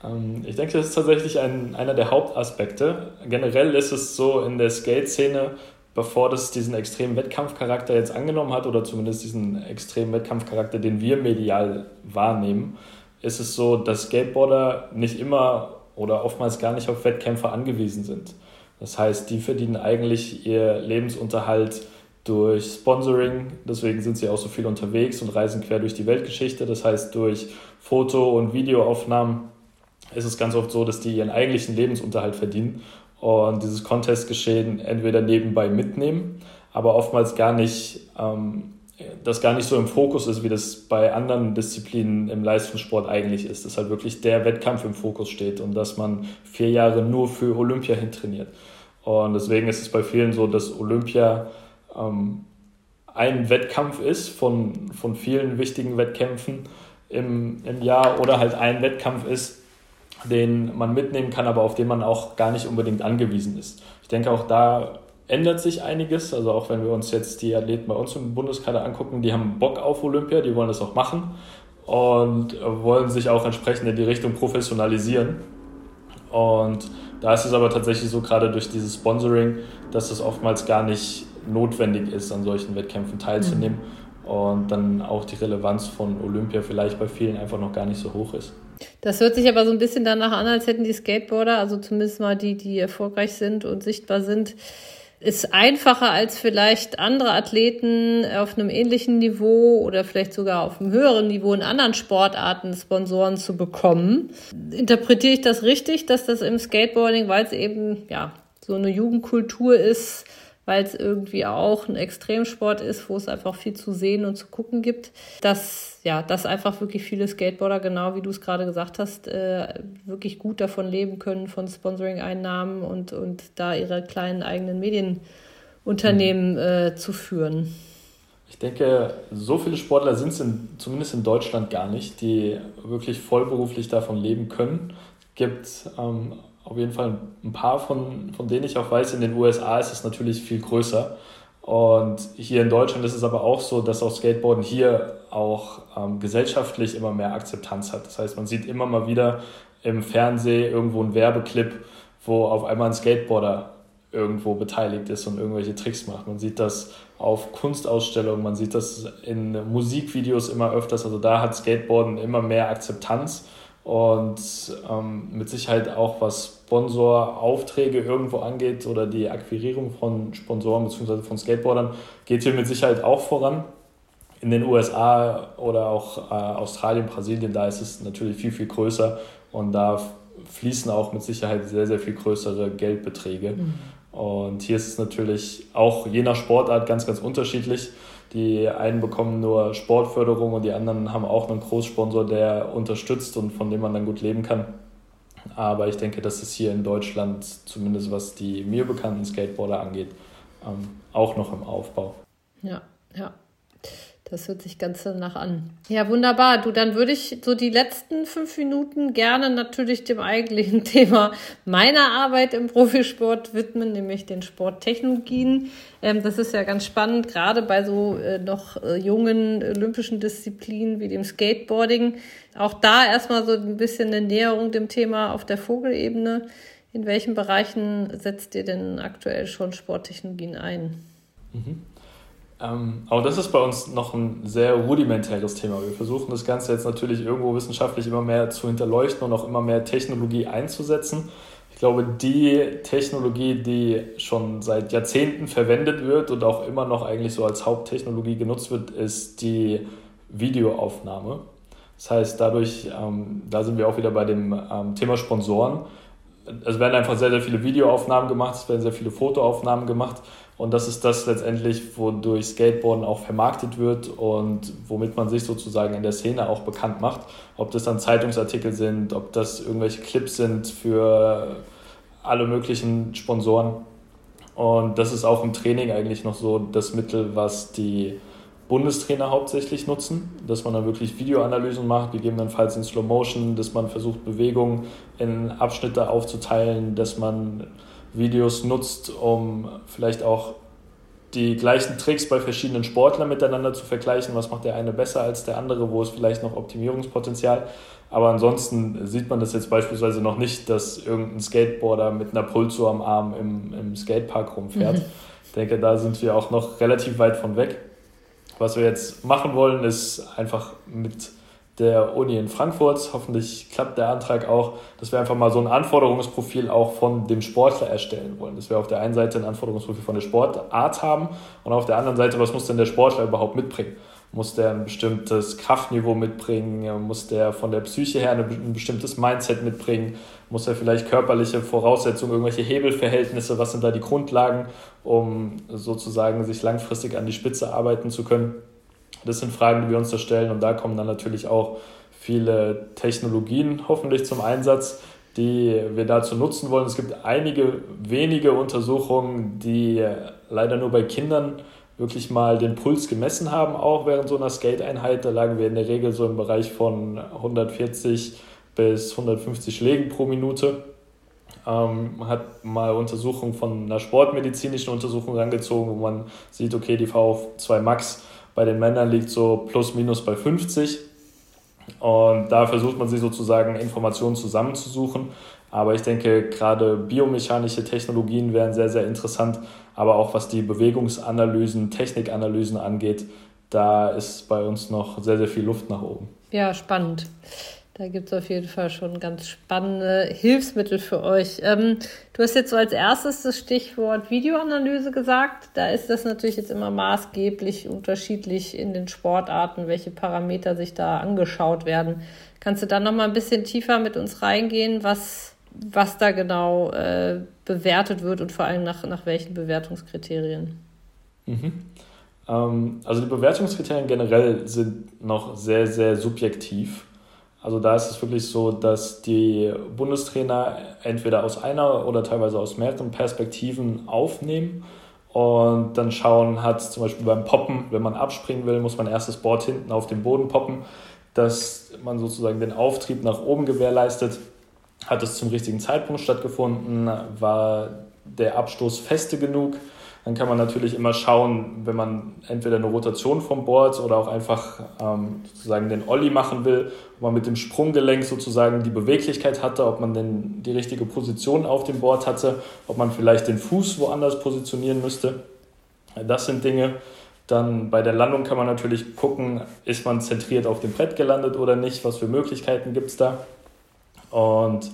Ähm, ich denke, das ist tatsächlich ein, einer der Hauptaspekte. Generell ist es so in der Skate-Szene, bevor das diesen extremen Wettkampfcharakter jetzt angenommen hat oder zumindest diesen extremen Wettkampfcharakter, den wir medial wahrnehmen, ist es so, dass Skateboarder nicht immer oder oftmals gar nicht auf Wettkämpfe angewiesen sind. Das heißt, die verdienen eigentlich ihr Lebensunterhalt durch Sponsoring, deswegen sind sie auch so viel unterwegs und reisen quer durch die Weltgeschichte. Das heißt, durch Foto- und Videoaufnahmen ist es ganz oft so, dass die ihren eigentlichen Lebensunterhalt verdienen und dieses Contestgeschehen entweder nebenbei mitnehmen, aber oftmals gar nicht, ähm, das gar nicht so im Fokus ist, wie das bei anderen Disziplinen im Leistungssport eigentlich ist, dass halt wirklich der Wettkampf im Fokus steht und dass man vier Jahre nur für Olympia hintrainiert. Und deswegen ist es bei vielen so, dass Olympia ähm, ein Wettkampf ist von, von vielen wichtigen Wettkämpfen im, im Jahr oder halt ein Wettkampf ist, den man mitnehmen kann, aber auf den man auch gar nicht unbedingt angewiesen ist. Ich denke, auch da ändert sich einiges. Also auch wenn wir uns jetzt die Athleten bei uns im Bundeskader angucken, die haben Bock auf Olympia, die wollen das auch machen und wollen sich auch entsprechend in die Richtung professionalisieren. Und da ist es aber tatsächlich so, gerade durch dieses Sponsoring, dass es oftmals gar nicht notwendig ist, an solchen Wettkämpfen teilzunehmen mhm. und dann auch die Relevanz von Olympia vielleicht bei vielen einfach noch gar nicht so hoch ist. Das hört sich aber so ein bisschen danach an, als hätten die Skateboarder, also zumindest mal die, die erfolgreich sind und sichtbar sind, ist einfacher als vielleicht andere Athleten auf einem ähnlichen Niveau oder vielleicht sogar auf einem höheren Niveau in anderen Sportarten Sponsoren zu bekommen. Interpretiere ich das richtig, dass das im Skateboarding, weil es eben ja so eine Jugendkultur ist, weil es irgendwie auch ein Extremsport ist, wo es einfach viel zu sehen und zu gucken gibt, dass ja, dass einfach wirklich viele Skateboarder, genau wie du es gerade gesagt hast, äh, wirklich gut davon leben können, von Sponsoring-Einnahmen und, und da ihre kleinen eigenen Medienunternehmen mhm. äh, zu führen. Ich denke, so viele Sportler sind es in, zumindest in Deutschland gar nicht, die wirklich vollberuflich davon leben können. Es gibt ähm, auf jeden Fall ein paar, von, von denen ich auch weiß, in den USA ist es natürlich viel größer. Und hier in Deutschland ist es aber auch so, dass auch Skateboarden hier auch ähm, gesellschaftlich immer mehr Akzeptanz hat. Das heißt, man sieht immer mal wieder im Fernsehen irgendwo einen Werbeclip, wo auf einmal ein Skateboarder irgendwo beteiligt ist und irgendwelche Tricks macht. Man sieht das auf Kunstausstellungen, man sieht das in Musikvideos immer öfters. Also da hat Skateboarden immer mehr Akzeptanz und ähm, mit Sicherheit auch was Sponsoraufträge irgendwo angeht oder die Akquirierung von Sponsoren bzw. von Skateboardern, geht hier mit Sicherheit auch voran. In den USA oder auch äh, Australien, Brasilien, da ist es natürlich viel, viel größer und da fließen auch mit Sicherheit sehr, sehr viel größere Geldbeträge. Mhm. Und hier ist es natürlich auch je nach Sportart ganz, ganz unterschiedlich. Die einen bekommen nur Sportförderung und die anderen haben auch einen Großsponsor, der unterstützt und von dem man dann gut leben kann. Aber ich denke, dass es hier in Deutschland, zumindest was die mir bekannten Skateboarder angeht, ähm, auch noch im Aufbau. Ja, ja. Das hört sich ganz danach an. Ja, wunderbar. Du, dann würde ich so die letzten fünf Minuten gerne natürlich dem eigentlichen Thema meiner Arbeit im Profisport widmen, nämlich den Sporttechnologien. Ähm, das ist ja ganz spannend, gerade bei so äh, noch äh, jungen olympischen Disziplinen wie dem Skateboarding. Auch da erstmal so ein bisschen eine Näherung dem Thema auf der Vogelebene. In welchen Bereichen setzt ihr denn aktuell schon Sporttechnologien ein? Mhm. Ähm, aber das ist bei uns noch ein sehr rudimentäres Thema. Wir versuchen das Ganze jetzt natürlich irgendwo wissenschaftlich immer mehr zu hinterleuchten und auch immer mehr Technologie einzusetzen. Ich glaube, die Technologie, die schon seit Jahrzehnten verwendet wird und auch immer noch eigentlich so als Haupttechnologie genutzt wird, ist die Videoaufnahme. Das heißt, dadurch, ähm, da sind wir auch wieder bei dem ähm, Thema Sponsoren. Es werden einfach sehr, sehr viele Videoaufnahmen gemacht, es werden sehr viele Fotoaufnahmen gemacht und das ist das letztendlich, wodurch Skateboarden auch vermarktet wird und womit man sich sozusagen in der Szene auch bekannt macht. Ob das dann Zeitungsartikel sind, ob das irgendwelche Clips sind für alle möglichen Sponsoren. Und das ist auch im Training eigentlich noch so das Mittel, was die Bundestrainer hauptsächlich nutzen, dass man dann wirklich Videoanalysen macht, gegebenenfalls in Slow Motion, dass man versucht, Bewegungen in Abschnitte aufzuteilen, dass man Videos nutzt, um vielleicht auch die gleichen Tricks bei verschiedenen Sportlern miteinander zu vergleichen. Was macht der eine besser als der andere? Wo ist vielleicht noch Optimierungspotenzial? Aber ansonsten sieht man das jetzt beispielsweise noch nicht, dass irgendein Skateboarder mit einer Pulso am Arm im, im Skatepark rumfährt. Mhm. Ich denke, da sind wir auch noch relativ weit von weg. Was wir jetzt machen wollen, ist einfach mit der Uni in Frankfurt. Hoffentlich klappt der Antrag auch, dass wir einfach mal so ein Anforderungsprofil auch von dem Sportler erstellen wollen. Dass wir auf der einen Seite ein Anforderungsprofil von der Sportart haben und auf der anderen Seite, was muss denn der Sportler überhaupt mitbringen? Muss der ein bestimmtes Kraftniveau mitbringen? Muss der von der Psyche her ein bestimmtes Mindset mitbringen? Muss er vielleicht körperliche Voraussetzungen, irgendwelche Hebelverhältnisse? Was sind da die Grundlagen, um sozusagen sich langfristig an die Spitze arbeiten zu können? Das sind Fragen, die wir uns da stellen und da kommen dann natürlich auch viele Technologien hoffentlich zum Einsatz, die wir dazu nutzen wollen. Es gibt einige wenige Untersuchungen, die leider nur bei Kindern wirklich mal den Puls gemessen haben, auch während so einer Skate-Einheit. Da lagen wir in der Regel so im Bereich von 140 bis 150 Schlägen pro Minute. Ähm, man hat mal Untersuchungen von einer sportmedizinischen Untersuchung rangezogen, wo man sieht, okay, die VO2 Max bei den Männern liegt so plus minus bei 50. Und da versucht man sich sozusagen Informationen zusammenzusuchen. Aber ich denke, gerade biomechanische Technologien wären sehr, sehr interessant. Aber auch was die Bewegungsanalysen, Technikanalysen angeht, da ist bei uns noch sehr, sehr viel Luft nach oben. Ja, spannend. Da gibt es auf jeden Fall schon ganz spannende Hilfsmittel für euch. Ähm, du hast jetzt so als erstes das Stichwort Videoanalyse gesagt. Da ist das natürlich jetzt immer maßgeblich unterschiedlich in den Sportarten, welche Parameter sich da angeschaut werden. Kannst du da noch mal ein bisschen tiefer mit uns reingehen, was, was da genau äh, bewertet wird und vor allem nach, nach welchen Bewertungskriterien? Mhm. Ähm, also die Bewertungskriterien generell sind noch sehr, sehr subjektiv. Also da ist es wirklich so, dass die Bundestrainer entweder aus einer oder teilweise aus mehreren Perspektiven aufnehmen und dann schauen, hat zum Beispiel beim Poppen, wenn man abspringen will, muss man erst das Board hinten auf den Boden poppen, dass man sozusagen den Auftrieb nach oben gewährleistet. Hat es zum richtigen Zeitpunkt stattgefunden? War der Abstoß feste genug? Dann kann man natürlich immer schauen, wenn man entweder eine Rotation vom Board oder auch einfach ähm, sozusagen den Olli machen will, ob man mit dem Sprunggelenk sozusagen die Beweglichkeit hatte, ob man denn die richtige Position auf dem Board hatte, ob man vielleicht den Fuß woanders positionieren müsste. Das sind Dinge. Dann bei der Landung kann man natürlich gucken, ist man zentriert auf dem Brett gelandet oder nicht, was für Möglichkeiten gibt es da. Und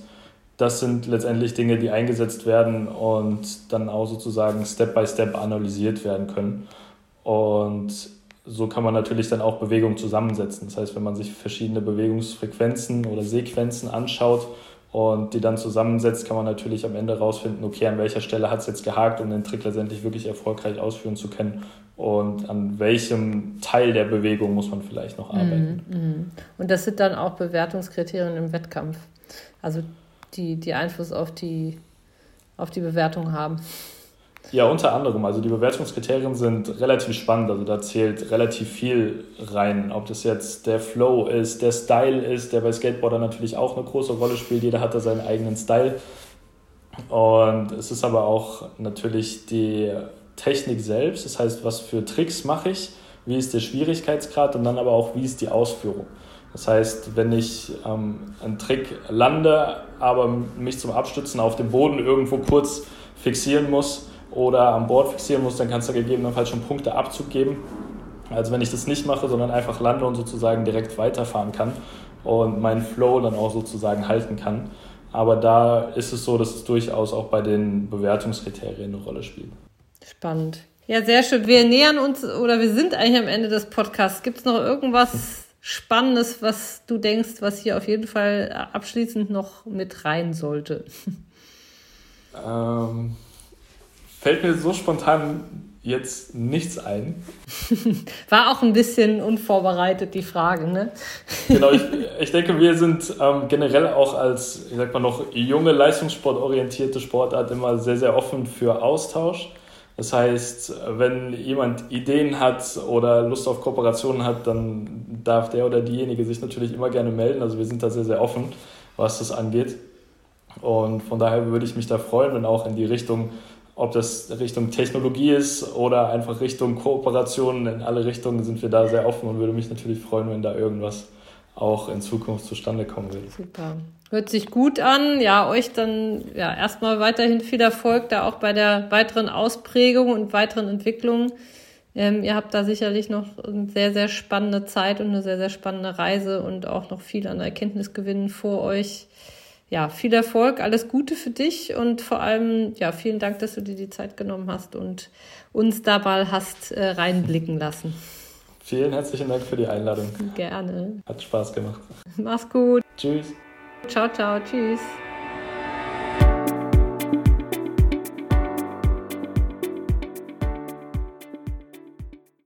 das sind letztendlich Dinge, die eingesetzt werden und dann auch sozusagen Step by Step analysiert werden können. Und so kann man natürlich dann auch Bewegungen zusammensetzen. Das heißt, wenn man sich verschiedene Bewegungsfrequenzen oder Sequenzen anschaut und die dann zusammensetzt, kann man natürlich am Ende herausfinden, okay, an welcher Stelle hat es jetzt gehakt, um den Trick letztendlich wirklich erfolgreich ausführen zu können und an welchem Teil der Bewegung muss man vielleicht noch arbeiten. Mm, mm. Und das sind dann auch Bewertungskriterien im Wettkampf. Also die, die Einfluss auf die, auf die Bewertung haben. Ja, unter anderem. Also die Bewertungskriterien sind relativ spannend. Also da zählt relativ viel rein. Ob das jetzt der Flow ist, der Style ist, der bei Skateboarder natürlich auch eine große Rolle spielt. Jeder hat da seinen eigenen Style. Und es ist aber auch natürlich die Technik selbst. Das heißt, was für Tricks mache ich, wie ist der Schwierigkeitsgrad und dann aber auch, wie ist die Ausführung. Das heißt, wenn ich ähm, einen Trick lande, aber mich zum Abstützen auf dem Boden irgendwo kurz fixieren muss oder am Board fixieren muss, dann kannst du gegebenenfalls schon Punkte Abzug geben. Also wenn ich das nicht mache, sondern einfach lande und sozusagen direkt weiterfahren kann und meinen Flow dann auch sozusagen halten kann. Aber da ist es so, dass es durchaus auch bei den Bewertungskriterien eine Rolle spielt. Spannend. Ja, sehr schön. Wir nähern uns oder wir sind eigentlich am Ende des Podcasts. Gibt es noch irgendwas, Spannendes, was du denkst, was hier auf jeden Fall abschließend noch mit rein sollte? Ähm, fällt mir so spontan jetzt nichts ein. War auch ein bisschen unvorbereitet, die Frage, ne? genau, ich, ich denke, wir sind ähm, generell auch als, ich sag mal noch, junge, leistungssportorientierte Sportart immer sehr, sehr offen für Austausch. Das heißt, wenn jemand Ideen hat oder Lust auf Kooperationen hat, dann darf der oder diejenige sich natürlich immer gerne melden. Also wir sind da sehr, sehr offen, was das angeht. Und von daher würde ich mich da freuen, wenn auch in die Richtung, ob das Richtung Technologie ist oder einfach Richtung Kooperation, in alle Richtungen sind wir da sehr offen und würde mich natürlich freuen, wenn da irgendwas auch in Zukunft zustande kommen würde. Super. Hört sich gut an. Ja, euch dann ja erstmal weiterhin viel Erfolg da auch bei der weiteren Ausprägung und weiteren Entwicklung. Ähm, ihr habt da sicherlich noch eine sehr, sehr spannende Zeit und eine sehr, sehr spannende Reise und auch noch viel an Erkenntnisgewinnen vor euch. Ja, viel Erfolg, alles Gute für dich und vor allem, ja, vielen Dank, dass du dir die Zeit genommen hast und uns dabei hast äh, reinblicken lassen. Vielen herzlichen Dank für die Einladung. Gerne. Hat Spaß gemacht. Mach's gut. Tschüss. Ciao, ciao, tschüss.